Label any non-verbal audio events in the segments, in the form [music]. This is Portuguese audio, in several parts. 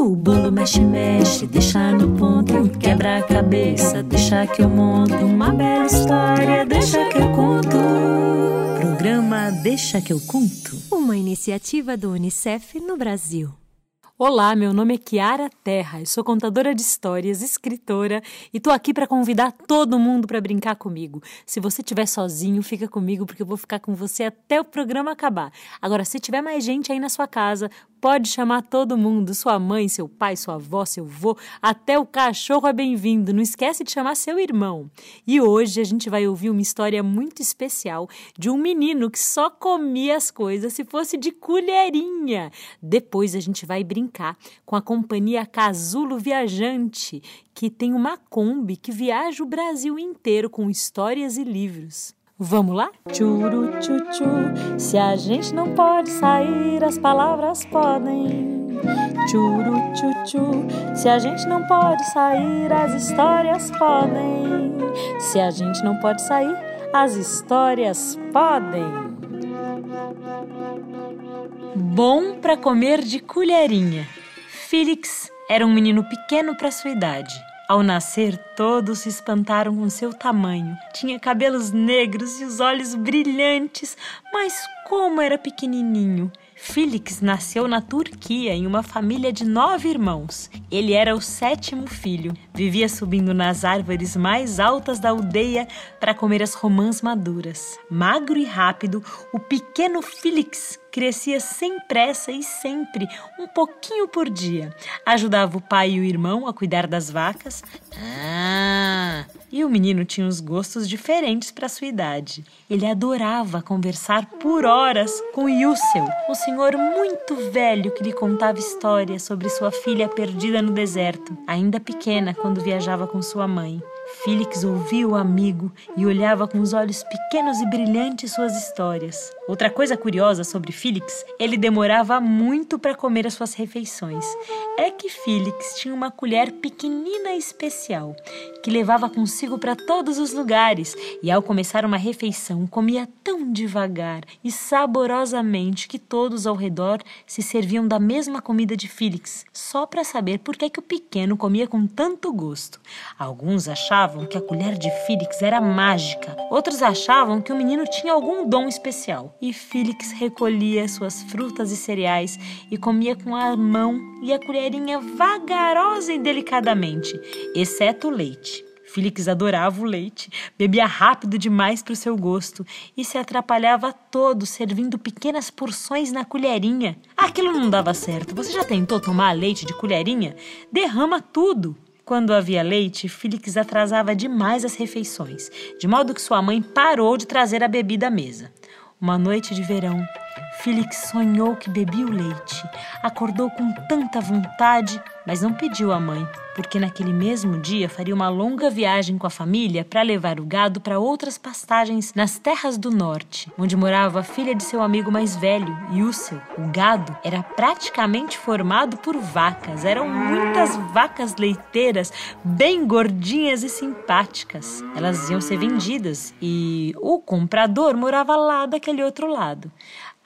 O bolo mexe, mexe, deixa no ponto. Quebra a cabeça, deixa que eu monto. Uma bela história, deixa que eu conto. Programa Deixa que eu conto. Uma iniciativa do Unicef no Brasil. Olá, meu nome é Kiara Terra, eu sou contadora de histórias, escritora e tô aqui para convidar todo mundo para brincar comigo. Se você estiver sozinho, fica comigo porque eu vou ficar com você até o programa acabar. Agora, se tiver mais gente aí na sua casa, pode chamar todo mundo, sua mãe, seu pai, sua avó, seu vô, até o cachorro é bem-vindo. Não esquece de chamar seu irmão. E hoje a gente vai ouvir uma história muito especial de um menino que só comia as coisas se fosse de colherinha. Depois a gente vai brincar brincar com a companhia Casulo Viajante, que tem uma Kombi que viaja o Brasil inteiro com histórias e livros. Vamos lá? Churu tchu se a gente não pode sair, as palavras podem. Churu tchu se a gente não pode sair, as histórias podem. Se a gente não pode sair, as histórias podem. Bom para comer de colherinha. Felix era um menino pequeno para sua idade. Ao nascer, todos se espantaram com seu tamanho. Tinha cabelos negros e os olhos brilhantes, mas como era pequenininho. Felix nasceu na Turquia em uma família de nove irmãos. Ele era o sétimo filho. Vivia subindo nas árvores mais altas da aldeia para comer as romãs maduras. Magro e rápido, o pequeno Felix crescia sem pressa e sempre, um pouquinho por dia. Ajudava o pai e o irmão a cuidar das vacas. Ah! E o menino tinha uns gostos diferentes para sua idade. Ele adorava conversar por horas com Yussel, o senhor muito velho que lhe contava histórias sobre sua filha perdida no deserto, ainda pequena quando viajava com sua mãe. Felix ouvia o amigo e olhava com os olhos pequenos e brilhantes suas histórias. Outra coisa curiosa sobre Felix, ele demorava muito para comer as suas refeições. É que Felix tinha uma colher pequenina especial, que levava consigo para todos os lugares, e ao começar uma refeição comia tão devagar e saborosamente que todos ao redor se serviam da mesma comida de Felix, só para saber por que, que o pequeno comia com tanto gosto. Alguns achavam que a colher de Félix era mágica, outros achavam que o menino tinha algum dom especial. E Félix recolhia suas frutas e cereais e comia com a mão e a colherinha vagarosa e delicadamente, exceto o leite. Félix adorava o leite, bebia rápido demais para o seu gosto e se atrapalhava todo servindo pequenas porções na colherinha. Aquilo não dava certo. Você já tentou tomar leite de colherinha? Derrama tudo. Quando havia leite, Félix atrasava demais as refeições, de modo que sua mãe parou de trazer a bebida à mesa. Uma noite de verão, Felix sonhou que bebia o leite. Acordou com tanta vontade, mas não pediu à mãe, porque naquele mesmo dia faria uma longa viagem com a família para levar o gado para outras pastagens nas terras do norte, onde morava a filha de seu amigo mais velho, Yussel. O gado era praticamente formado por vacas. Eram muitas vacas leiteiras, bem gordinhas e simpáticas. Elas iam ser vendidas e o comprador morava lá daquele outro lado.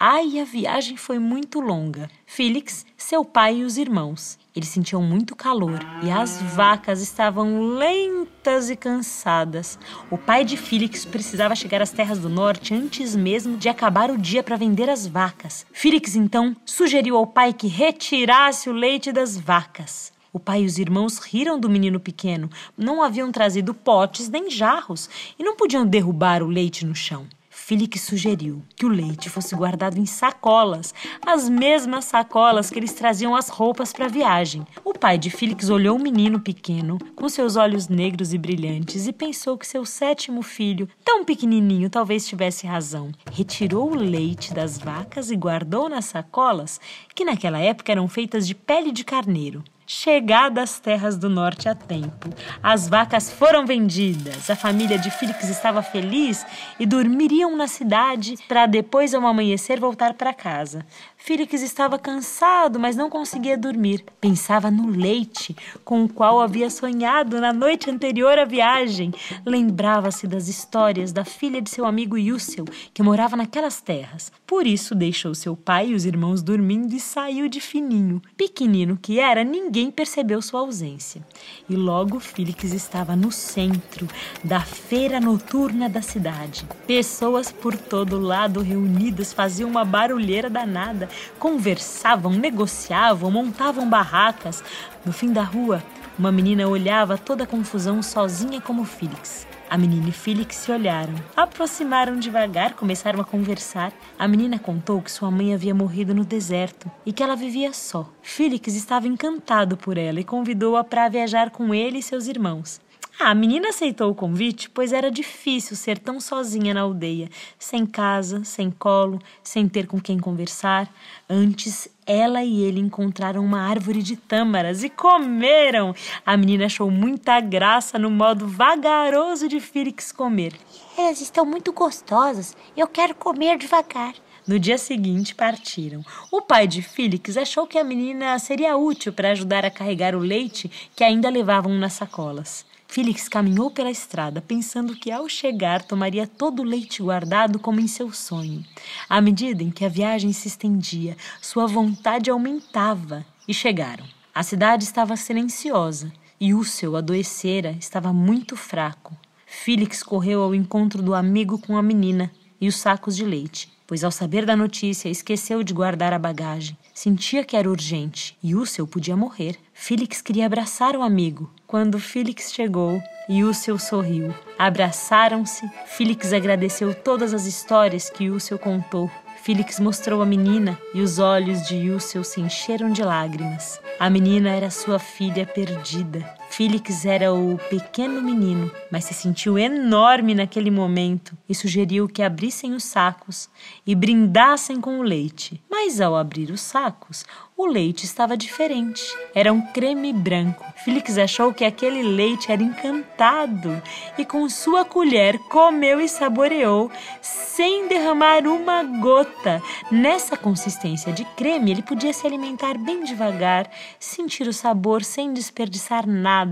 Ai, a viagem foi muito longa. Felix, seu pai e os irmãos. Eles sentiam muito calor e as vacas estavam lentas e cansadas. O pai de Felix precisava chegar às terras do norte antes mesmo de acabar o dia para vender as vacas. Felix então sugeriu ao pai que retirasse o leite das vacas. O pai e os irmãos riram do menino pequeno. Não haviam trazido potes nem jarros e não podiam derrubar o leite no chão. Felix sugeriu que o leite fosse guardado em sacolas, as mesmas sacolas que eles traziam as roupas para a viagem. O pai de Felix olhou o menino pequeno, com seus olhos negros e brilhantes, e pensou que seu sétimo filho, tão pequenininho, talvez tivesse razão. Retirou o leite das vacas e guardou nas sacolas, que naquela época eram feitas de pele de carneiro. Chegada às terras do norte a tempo, as vacas foram vendidas. A família de Felix estava feliz e dormiriam na cidade para depois ao amanhecer voltar para casa. Félix estava cansado, mas não conseguia dormir. Pensava no leite com o qual havia sonhado na noite anterior à viagem. Lembrava-se das histórias da filha de seu amigo Yussel, que morava naquelas terras. Por isso deixou seu pai e os irmãos dormindo e saiu de fininho. Pequenino que era, ninguém percebeu sua ausência. E logo Félix estava no centro da feira noturna da cidade. Pessoas por todo lado reunidas faziam uma barulheira danada conversavam, negociavam, montavam barracas. No fim da rua, uma menina olhava toda a confusão sozinha como Félix. A menina e Félix se olharam, aproximaram devagar, começaram a conversar. A menina contou que sua mãe havia morrido no deserto e que ela vivia só. Félix estava encantado por ela e convidou-a para viajar com ele e seus irmãos. A menina aceitou o convite, pois era difícil ser tão sozinha na aldeia, sem casa, sem colo, sem ter com quem conversar. Antes, ela e ele encontraram uma árvore de tâmaras e comeram. A menina achou muita graça no modo vagaroso de Félix comer. Elas estão muito gostosas. Eu quero comer devagar. No dia seguinte, partiram. O pai de Félix achou que a menina seria útil para ajudar a carregar o leite que ainda levavam nas sacolas. Félix caminhou pela estrada, pensando que ao chegar tomaria todo o leite guardado como em seu sonho. À medida em que a viagem se estendia, sua vontade aumentava e chegaram. A cidade estava silenciosa e o seu adoecera estava muito fraco. Félix correu ao encontro do amigo com a menina e os sacos de leite, pois ao saber da notícia esqueceu de guardar a bagagem. Sentia que era urgente e Ússel podia morrer. Félix queria abraçar o amigo. Quando Félix chegou, Ússel sorriu. Abraçaram-se. Félix agradeceu todas as histórias que Ússel contou. Félix mostrou a menina e os olhos de Ússel se encheram de lágrimas. A menina era sua filha perdida. Félix era o pequeno menino, mas se sentiu enorme naquele momento e sugeriu que abrissem os sacos e brindassem com o leite. Mas ao abrir os sacos, o leite estava diferente. Era um creme branco. Félix achou que aquele leite era encantado e, com sua colher, comeu e saboreou, sem derramar uma gota. Nessa consistência de creme, ele podia se alimentar bem devagar, sentir o sabor sem desperdiçar nada.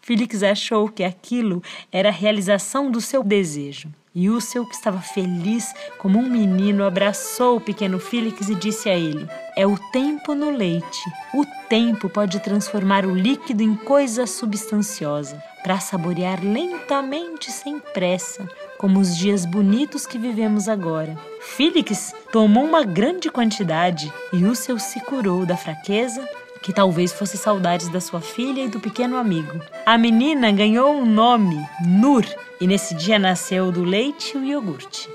Félix achou que aquilo era a realização do seu desejo. E o seu que estava feliz como um menino abraçou o pequeno Félix e disse a ele: É o tempo no leite. O tempo pode transformar o líquido em coisa substanciosa, para saborear lentamente sem pressa, como os dias bonitos que vivemos agora. Félix tomou uma grande quantidade e o seu se curou da fraqueza que talvez fosse saudades da sua filha e do pequeno amigo. A menina ganhou um nome, Nur, e nesse dia nasceu do leite o iogurte.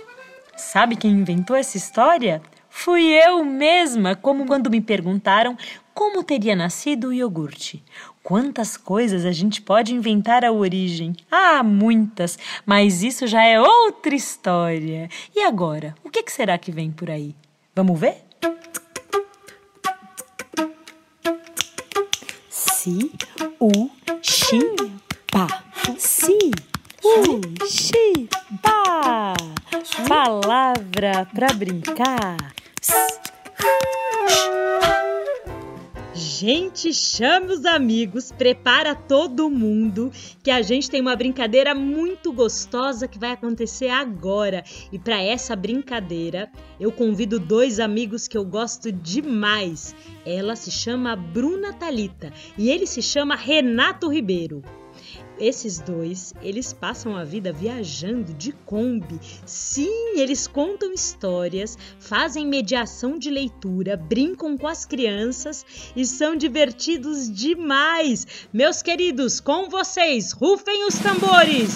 Sabe quem inventou essa história? Fui eu mesma, como quando me perguntaram como teria nascido o iogurte. Quantas coisas a gente pode inventar a origem? Ah, muitas, mas isso já é outra história. E agora, o que será que vem por aí? Vamos ver? Si, u, xi, pa. Si, u, xi, pa. Palavra pra brincar. Gente, chame os amigos, prepara todo mundo, que a gente tem uma brincadeira muito gostosa que vai acontecer agora. E para essa brincadeira, eu convido dois amigos que eu gosto demais. Ela se chama Bruna Talita e ele se chama Renato Ribeiro. Esses dois, eles passam a vida viajando de Kombi. Sim, eles contam histórias, fazem mediação de leitura, brincam com as crianças e são divertidos demais. Meus queridos, com vocês, rufem os tambores.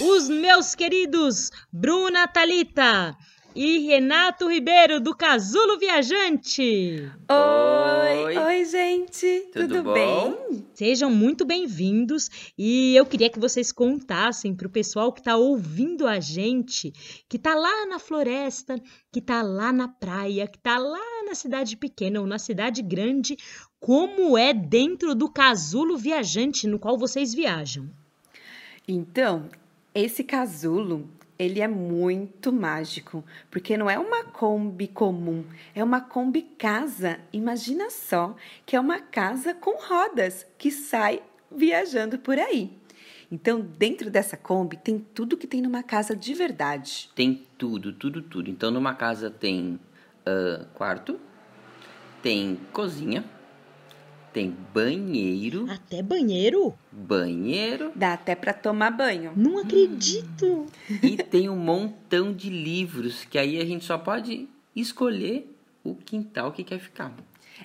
Os meus queridos Bruna Talita, e Renato Ribeiro do Casulo Viajante. Oi, oi, gente, tudo, tudo bem? Sejam muito bem-vindos e eu queria que vocês contassem para o pessoal que está ouvindo a gente, que está lá na floresta, que está lá na praia, que está lá na cidade pequena ou na cidade grande, como é dentro do Casulo Viajante no qual vocês viajam. Então, esse casulo ele é muito mágico, porque não é uma Kombi comum, é uma Kombi casa. Imagina só que é uma casa com rodas que sai viajando por aí. Então, dentro dessa Kombi tem tudo que tem numa casa de verdade. Tem tudo, tudo, tudo. Então, numa casa tem uh, quarto, tem cozinha, tem banheiro. Até banheiro? Banheiro. Dá até para tomar banho. Não acredito. E tem um montão de livros que aí a gente só pode escolher o quintal que quer ficar.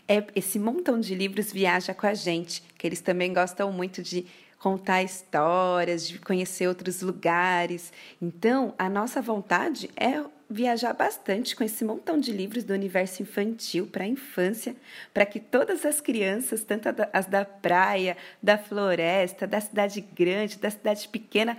É, esse montão de livros viaja com a gente, que eles também gostam muito de contar histórias, de conhecer outros lugares. Então, a nossa vontade é viajar bastante com esse montão de livros do universo infantil para a infância, para que todas as crianças, tanto as da praia, da floresta, da cidade grande, da cidade pequena,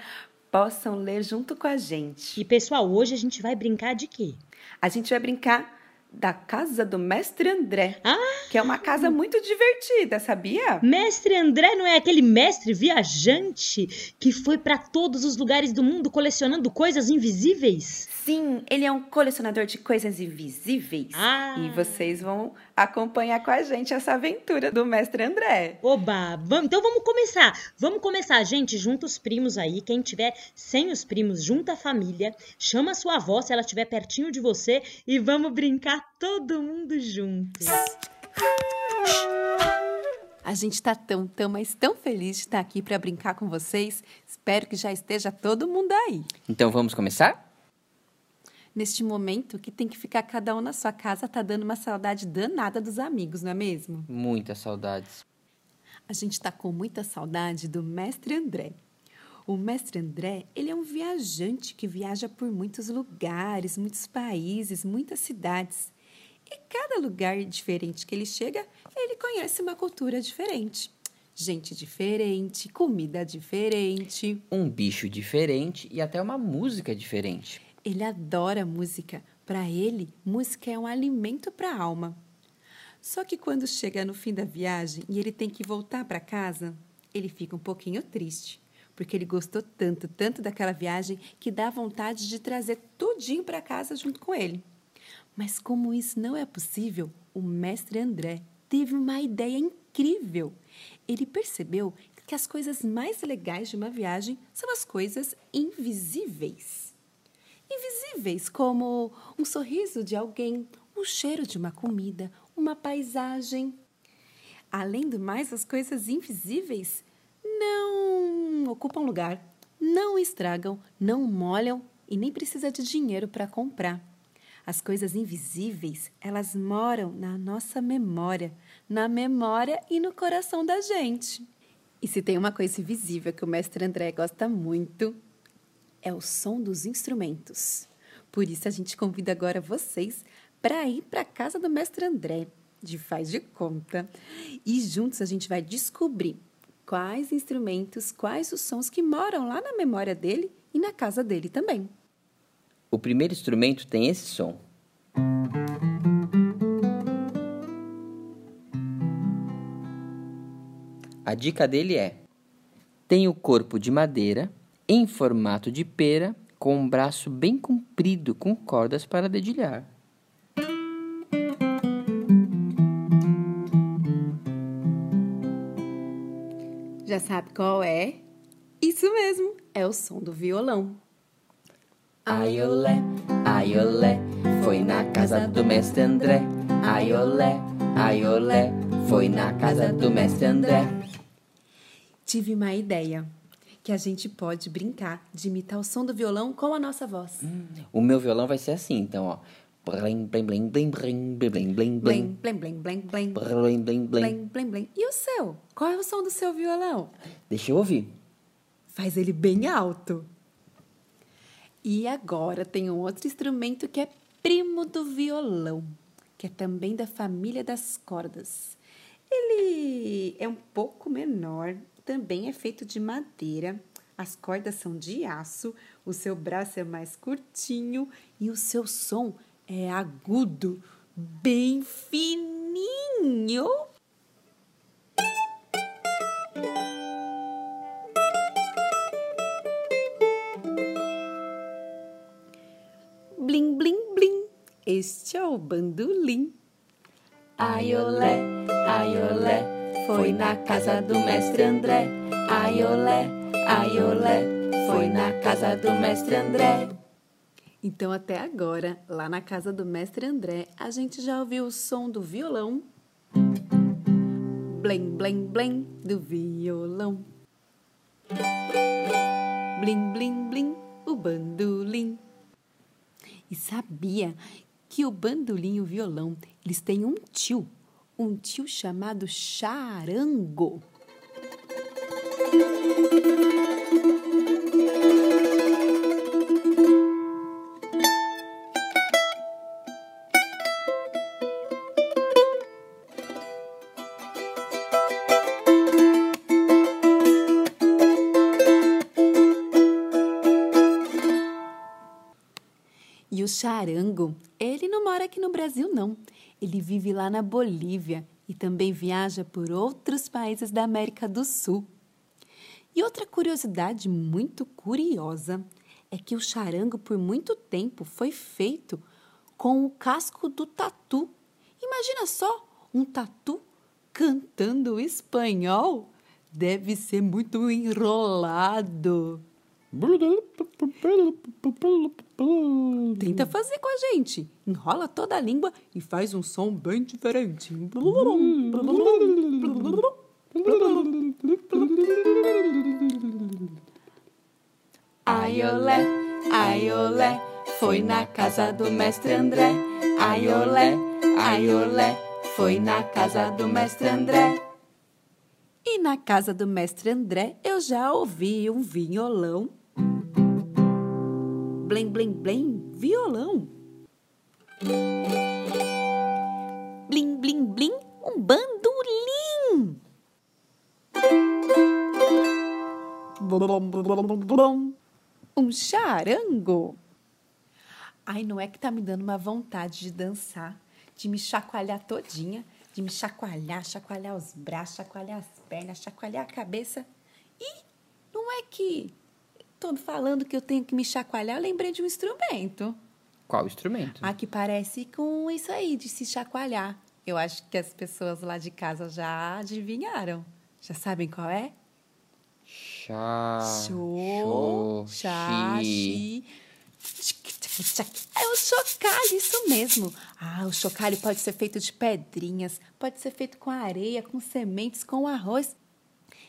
possam ler junto com a gente. E pessoal, hoje a gente vai brincar de quê? A gente vai brincar da casa do mestre André, ah, que é uma casa muito divertida, sabia? Mestre André não é aquele mestre viajante que foi para todos os lugares do mundo colecionando coisas invisíveis? Sim, ele é um colecionador de coisas invisíveis. Ah. E vocês vão acompanhar com a gente essa aventura do mestre André. Oba, vamos, então vamos começar. Vamos começar, gente. Junta os primos aí. Quem tiver sem os primos, junta a família. Chama a sua avó se ela estiver pertinho de você e vamos brincar todo mundo juntos. A gente está tão, tão, mas tão feliz de estar aqui para brincar com vocês. Espero que já esteja todo mundo aí. Então vamos começar? Neste momento que tem que ficar cada um na sua casa, tá dando uma saudade danada dos amigos, não é mesmo? Muitas saudades. A gente está com muita saudade do mestre André. O mestre André, ele é um viajante que viaja por muitos lugares, muitos países, muitas cidades. E cada lugar diferente que ele chega, ele conhece uma cultura diferente. Gente diferente, comida diferente, Um bicho diferente e até uma música diferente. Ele adora música. Para ele, música é um alimento para a alma. Só que quando chega no fim da viagem e ele tem que voltar para casa, ele fica um pouquinho triste, porque ele gostou tanto, tanto daquela viagem que dá vontade de trazer tudinho para casa junto com ele. Mas como isso não é possível, o mestre André teve uma ideia incrível. Ele percebeu que as coisas mais legais de uma viagem são as coisas invisíveis invisíveis, como um sorriso de alguém, o cheiro de uma comida, uma paisagem. Além do mais, as coisas invisíveis não ocupam lugar, não estragam, não molham e nem precisa de dinheiro para comprar. As coisas invisíveis, elas moram na nossa memória, na memória e no coração da gente. E se tem uma coisa invisível que o mestre André gosta muito, é o som dos instrumentos. Por isso a gente convida agora vocês para ir para a casa do mestre André, de Faz de Conta, e juntos a gente vai descobrir quais instrumentos, quais os sons que moram lá na memória dele e na casa dele também. O primeiro instrumento tem esse som. A dica dele é: tem o corpo de madeira em formato de pera, com um braço bem comprido com cordas para dedilhar. Já sabe qual é? Isso mesmo, é o som do violão. Aiolé, aiolé, foi na casa do mestre André. Aiolé, aiolé, foi na casa do mestre André. Tive uma ideia que a gente pode brincar de imitar o som do violão com a nossa voz. O meu violão vai ser assim, então, ó. Blim, blim, blim, blim, blim, blim, Blim, blim, blim, blim, blim. blim, blim, blim. Blim, blim, blim. E o seu? Qual é o som do seu violão? Deixa eu ouvir. Faz ele bem alto. E agora tem um outro instrumento que é primo do violão, que é também da família das cordas. Ele é um pouco menor, também é feito de madeira, as cordas são de aço, o seu braço é mais curtinho e o seu som é agudo, bem fininho. Blim, blim, blim, este é o bandolim. Aiolé, aiolé foi na casa do mestre André. Aiolé, aiolé, foi na casa do mestre André. Então, até agora, lá na casa do mestre André, a gente já ouviu o som do violão. Blém, blém, blém do violão. Blim, blim, blim, o bandolim. E sabia que o bandolim e o violão, eles têm um tio, um tio chamado charango. E o charango, ele não mora aqui no Brasil, não. Ele vive lá na Bolívia e também viaja por outros países da América do Sul. E outra curiosidade muito curiosa é que o charango, por muito tempo, foi feito com o casco do tatu. Imagina só, um tatu cantando espanhol. Deve ser muito enrolado. Tenta fazer com a gente. Enrola toda a língua e faz um som bem diferente. Aiolé, aiolé, foi na casa do mestre André. Aiolé, aiolé, foi na casa do mestre André. E na casa do mestre André eu já ouvi um violão. Blém, blém, blém, violão. Blim, blim, blim, um bandolim. Um charango. Ai, não é que tá me dando uma vontade de dançar, de me chacoalhar todinha, de me chacoalhar, chacoalhar os braços, chacoalhar as pernas, chacoalhar a cabeça. E não é que tô falando que eu tenho que me chacoalhar, eu lembrei de um instrumento. Qual instrumento? Ah, que parece com isso aí, de se chacoalhar. Eu acho que as pessoas lá de casa já adivinharam. Já sabem qual é? Chá. Xô, chá, xi. É o chocalho, isso mesmo. Ah, o chocalho pode ser feito de pedrinhas, pode ser feito com areia, com sementes, com arroz.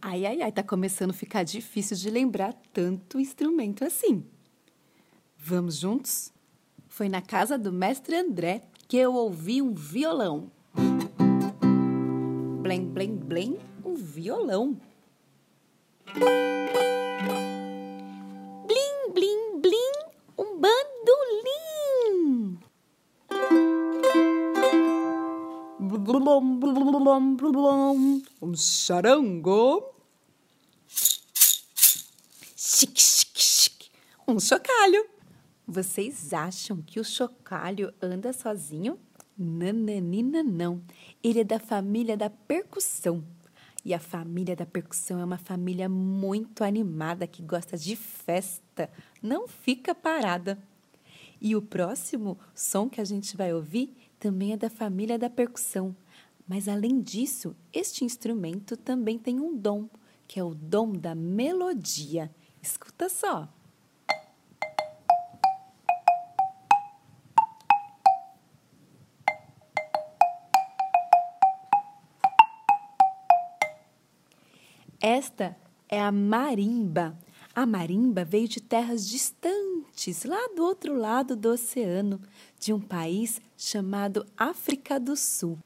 Ai, ai, ai, tá começando a ficar difícil de lembrar tanto instrumento assim. Vamos juntos? Foi na casa do mestre André que eu ouvi um violão. Blém, blém, blém, um violão. Blum, blum, blum, um charango. Chique, chique, chique, um chocalho. Vocês acham que o chocalho anda sozinho? Nananina não. Ele é da família da percussão. E a família da percussão é uma família muito animada que gosta de festa, não fica parada. E o próximo som que a gente vai ouvir também é da família da percussão. Mas além disso, este instrumento também tem um dom, que é o dom da melodia. Escuta só. Esta é a marimba. A marimba veio de terras distantes, lá do outro lado do oceano, de um país chamado África do Sul,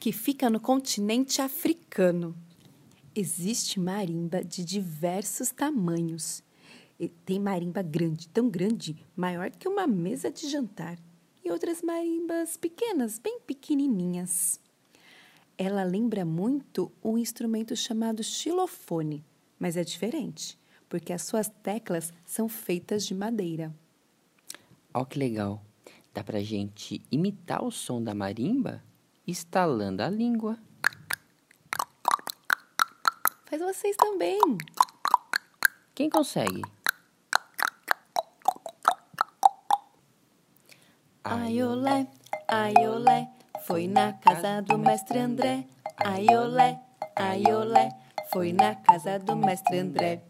que fica no continente africano. Existe marimba de diversos tamanhos. Tem marimba grande, tão grande, maior que uma mesa de jantar. E outras marimbas pequenas, bem pequenininhas. Ela lembra muito um instrumento chamado xilofone, mas é diferente, porque as suas teclas são feitas de madeira. Ó que legal. Dá pra gente imitar o som da marimba estalando a língua. Faz vocês também. Quem consegue? Aiolé, aiolé, foi na casa do mestre André. Aiolé, aiolé, foi na casa do mestre André.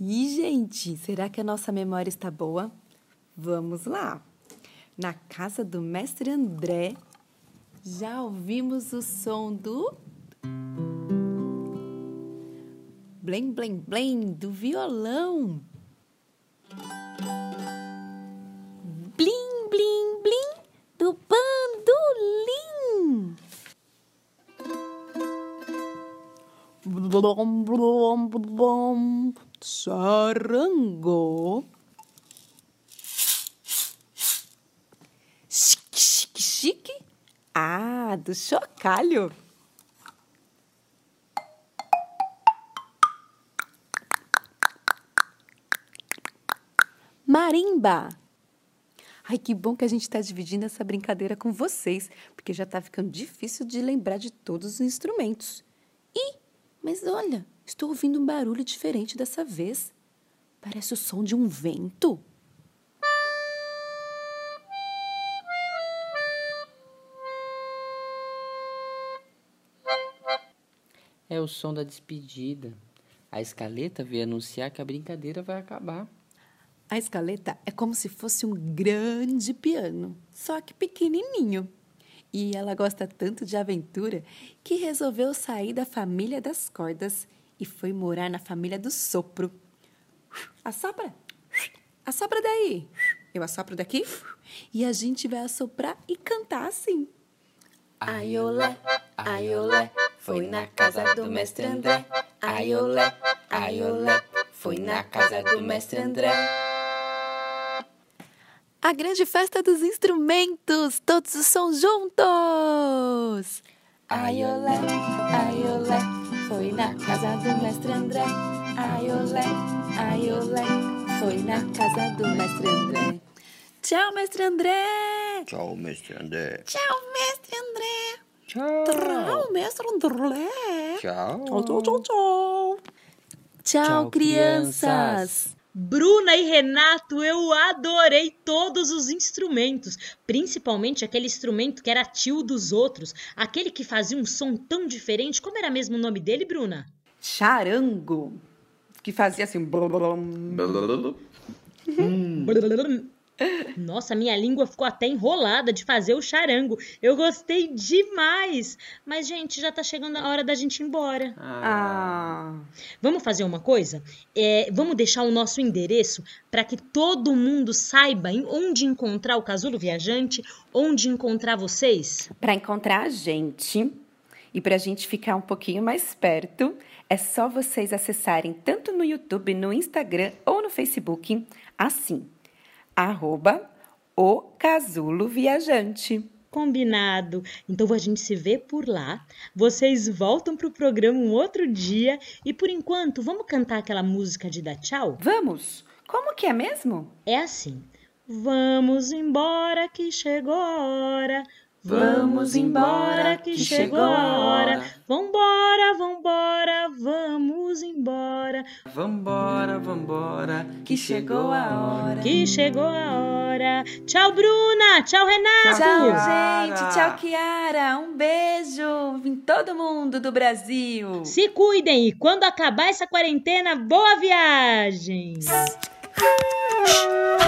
E, gente, será que a nossa memória está boa? Vamos lá. Na casa do mestre André, já ouvimos o som do. Blém, blém, blém do violão. Blim, blim, blim do bandolim. Blom, blom, blom, charango. Chique, chique, chique. Do chocalho. Marimba. Ai, que bom que a gente está dividindo essa brincadeira com vocês, porque já está ficando difícil de lembrar de todos os instrumentos. Ih, mas olha, estou ouvindo um barulho diferente dessa vez. Parece o som de um vento. É o som da despedida. A escaleta veio anunciar que a brincadeira vai acabar. A escaleta é como se fosse um grande piano, só que pequenininho. E ela gosta tanto de aventura que resolveu sair da família das cordas e foi morar na família do sopro. Assopra! Assopra daí! Eu assopro daqui e a gente vai assoprar e cantar assim. Aiolé, aiolé, foi na casa do mestre André. Aiolé, aiolé, foi na casa do mestre André. A grande festa dos instrumentos, todos os sons juntos! Aiolé, aiolé, foi na casa do mestre André. Aiolé, aiolé, foi na casa do mestre André. Tchau, mestre André! Tchau, mestre André. Tchau, mestre André! Tchau. Tchau, mestre André! Tchau. Tchau, tchau, tchau, tchau! Tchau, crianças. Bruna e Renato, eu adorei todos os instrumentos, principalmente aquele instrumento que era tio dos outros, aquele que fazia um som tão diferente. Como era mesmo o nome dele, Bruna? Charango, que fazia assim... blum, blum. Nossa, minha língua ficou até enrolada de fazer o charango. Eu gostei demais. Mas, gente, já tá chegando a hora da gente ir embora. Ah, Vamos fazer uma coisa? É, vamos deixar o nosso endereço para que todo mundo saiba onde encontrar o Casulo Viajante, onde encontrar vocês. para encontrar a gente e para a gente ficar um pouquinho mais perto, é só vocês acessarem tanto no YouTube, no Instagram ou no Facebook, assim, arroba o Casulo Viajante. Combinado. Então a gente se vê por lá. Vocês voltam pro programa um outro dia e por enquanto vamos cantar aquela música de dar tchau? Vamos? Como que é mesmo? É assim. Vamos embora que chegou a hora. Vamos embora que chegou a hora. Vambora, vambora, vamos embora. Vambora, vambora, Que chegou a hora. Que chegou a hora. Tchau, Bruna. Tchau, Renato. Tchau, Kiara. gente. Tchau, Kiara. Um beijo em todo mundo do Brasil. Se cuidem e quando acabar essa quarentena, boa viagem! [laughs]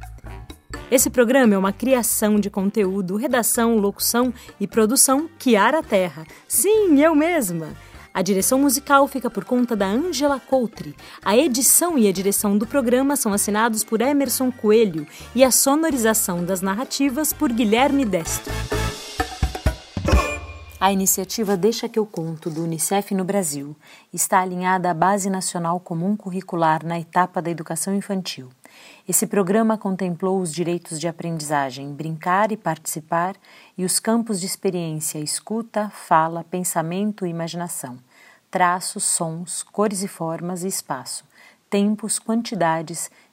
Esse programa é uma criação de conteúdo, redação, locução e produção Kiara Terra. Sim, eu mesma. A direção musical fica por conta da Angela Coutri. A edição e a direção do programa são assinados por Emerson Coelho e a sonorização das narrativas por Guilherme Destro. A iniciativa Deixa que eu conto do UNICEF no Brasil está alinhada à Base Nacional Comum Curricular na etapa da educação infantil. Esse programa contemplou os direitos de aprendizagem, brincar e participar e os campos de experiência, escuta, fala, pensamento e imaginação, traços, sons, cores e formas e espaço, tempos, quantidades,